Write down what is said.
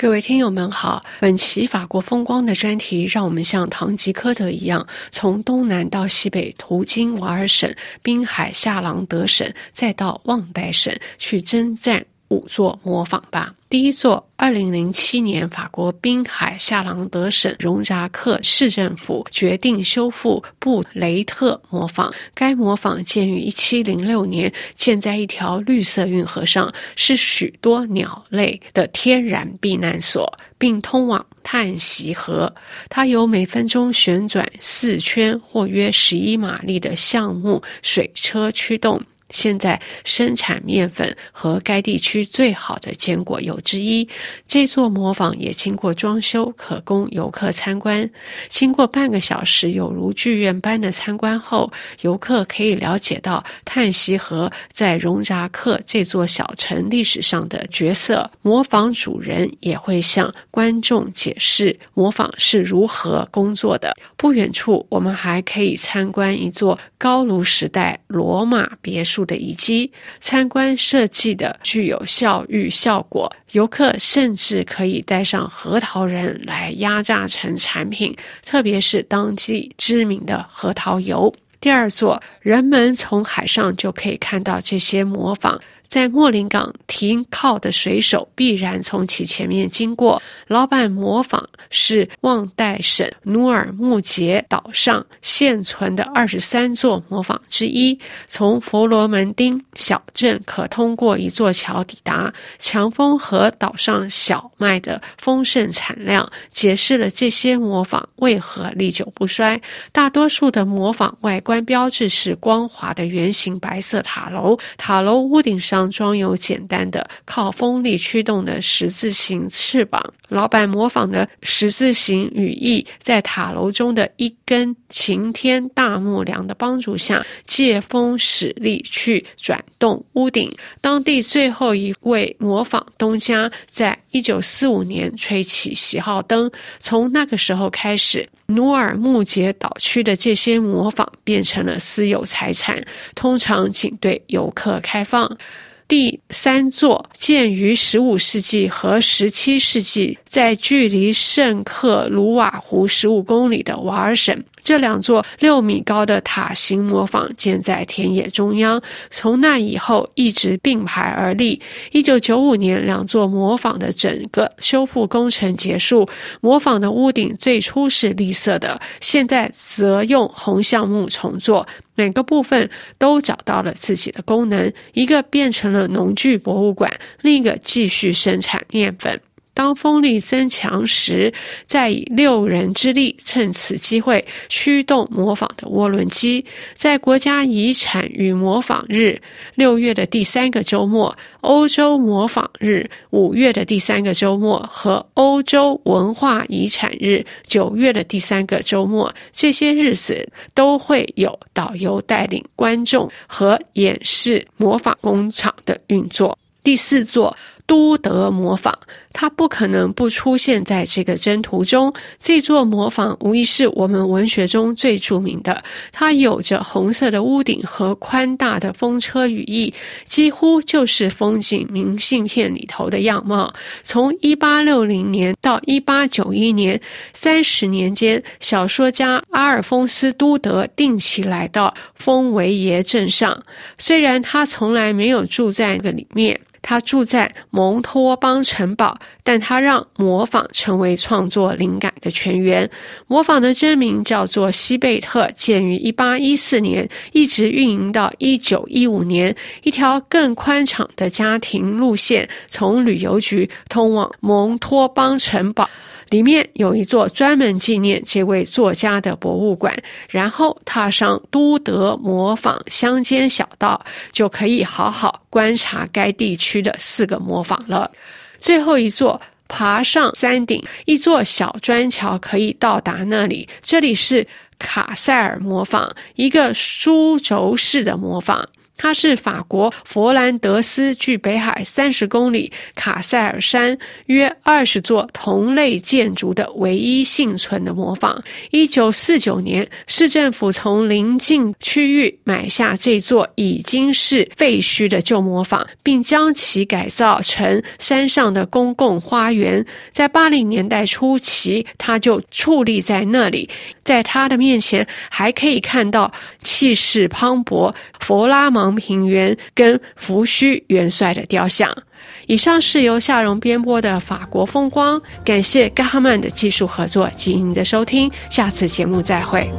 各位听友们好，本期法国风光的专题，让我们像堂吉诃德一样，从东南到西北，途经瓦尔省、滨海夏朗德省，再到旺代省，去征战五座磨坊吧。第一座，二零零七年，法国滨海夏朗德省荣扎克市政府决定修复布雷特磨坊。该磨坊建于一七零六年，建在一条绿色运河上，是许多鸟类的天然避难所，并通往叹息河。它由每分钟旋转四圈或约十一马力的橡木水车驱动。现在生产面粉和该地区最好的坚果油之一。这座磨坊也经过装修，可供游客参观。经过半个小时有如剧院般的参观后，游客可以了解到叹息河在荣扎克这座小城历史上的角色。磨坊主人也会向观众解释磨坊是如何工作的。不远处，我们还可以参观一座高卢时代罗马别墅。的遗迹参观设计的具有教育效果，游客甚至可以带上核桃仁来压榨成产品，特别是当地知名的核桃油。第二座，人们从海上就可以看到这些模仿。在莫林港停靠的水手必然从其前面经过。老板模仿是旺代省努尔木杰岛上现存的二十三座模仿之一。从佛罗门丁小镇可通过一座桥抵达。强风和岛上小麦的丰盛产量解释了这些模仿为何历久不衰。大多数的模仿外观标志是光滑的圆形白色塔楼，塔楼屋顶上。装有简单的靠风力驱动的十字形翅膀。老板模仿的十字形羽翼，在塔楼中的一根擎天大木梁的帮助下，借风使力去转动屋顶。当地最后一位模仿东家，在一九四五年吹起喜号灯。从那个时候开始，努尔木杰岛区的这些模仿变成了私有财产，通常仅对游客开放。第三座建于十五世纪和十七世纪，在距离圣克鲁瓦湖十五公里的瓦尔省。这两座六米高的塔形磨坊建在田野中央，从那以后一直并排而立。一九九五年，两座磨坊的整个修复工程结束。磨坊的屋顶最初是绿色的，现在则用红橡木重做，每个部分都找到了自己的功能。一个变成了农具博物馆，另一个继续生产面粉。当风力增强时，再以六人之力趁此机会驱动模仿的涡轮机。在国家遗产与模仿日六月的第三个周末、欧洲模仿日五月的第三个周末和欧洲文化遗产日九月的第三个周末，这些日子都会有导游带领观众和演示模仿工厂的运作。第四座。都德模仿，它不可能不出现在这个征途中。这座磨坊无疑是我们文学中最著名的。它有着红色的屋顶和宽大的风车羽翼，几乎就是风景明信片里头的样貌。从一八六零年到一八九一年三十年间，小说家阿尔丰斯·都德定期来到丰维耶镇上，虽然他从来没有住在那个里面。他住在蒙托邦城堡，但他让模仿成为创作灵感的泉源。模仿的真名叫做西贝特，建于一八一四年，一直运营到一九一五年。一条更宽敞的家庭路线从旅游局通往蒙托邦城堡。里面有一座专门纪念这位作家的博物馆，然后踏上都德模仿乡间小道，就可以好好观察该地区的四个模仿了。最后一座，爬上山顶，一座小砖桥可以到达那里。这里是卡塞尔模仿，一个书轴式的模仿。它是法国佛兰德斯距北海三十公里卡塞尔山约二十座同类建筑的唯一幸存的模仿。一九四九年，市政府从邻近区域买下这座已经是废墟的旧模仿，并将其改造成山上的公共花园。在八零年代初期，它就矗立在那里，在他的面前还可以看到气势磅礴佛拉芒平原跟福须元帅的雕像。以上是由夏荣编播的法国风光，感谢 g a 曼的技术合作及您的收听，下次节目再会。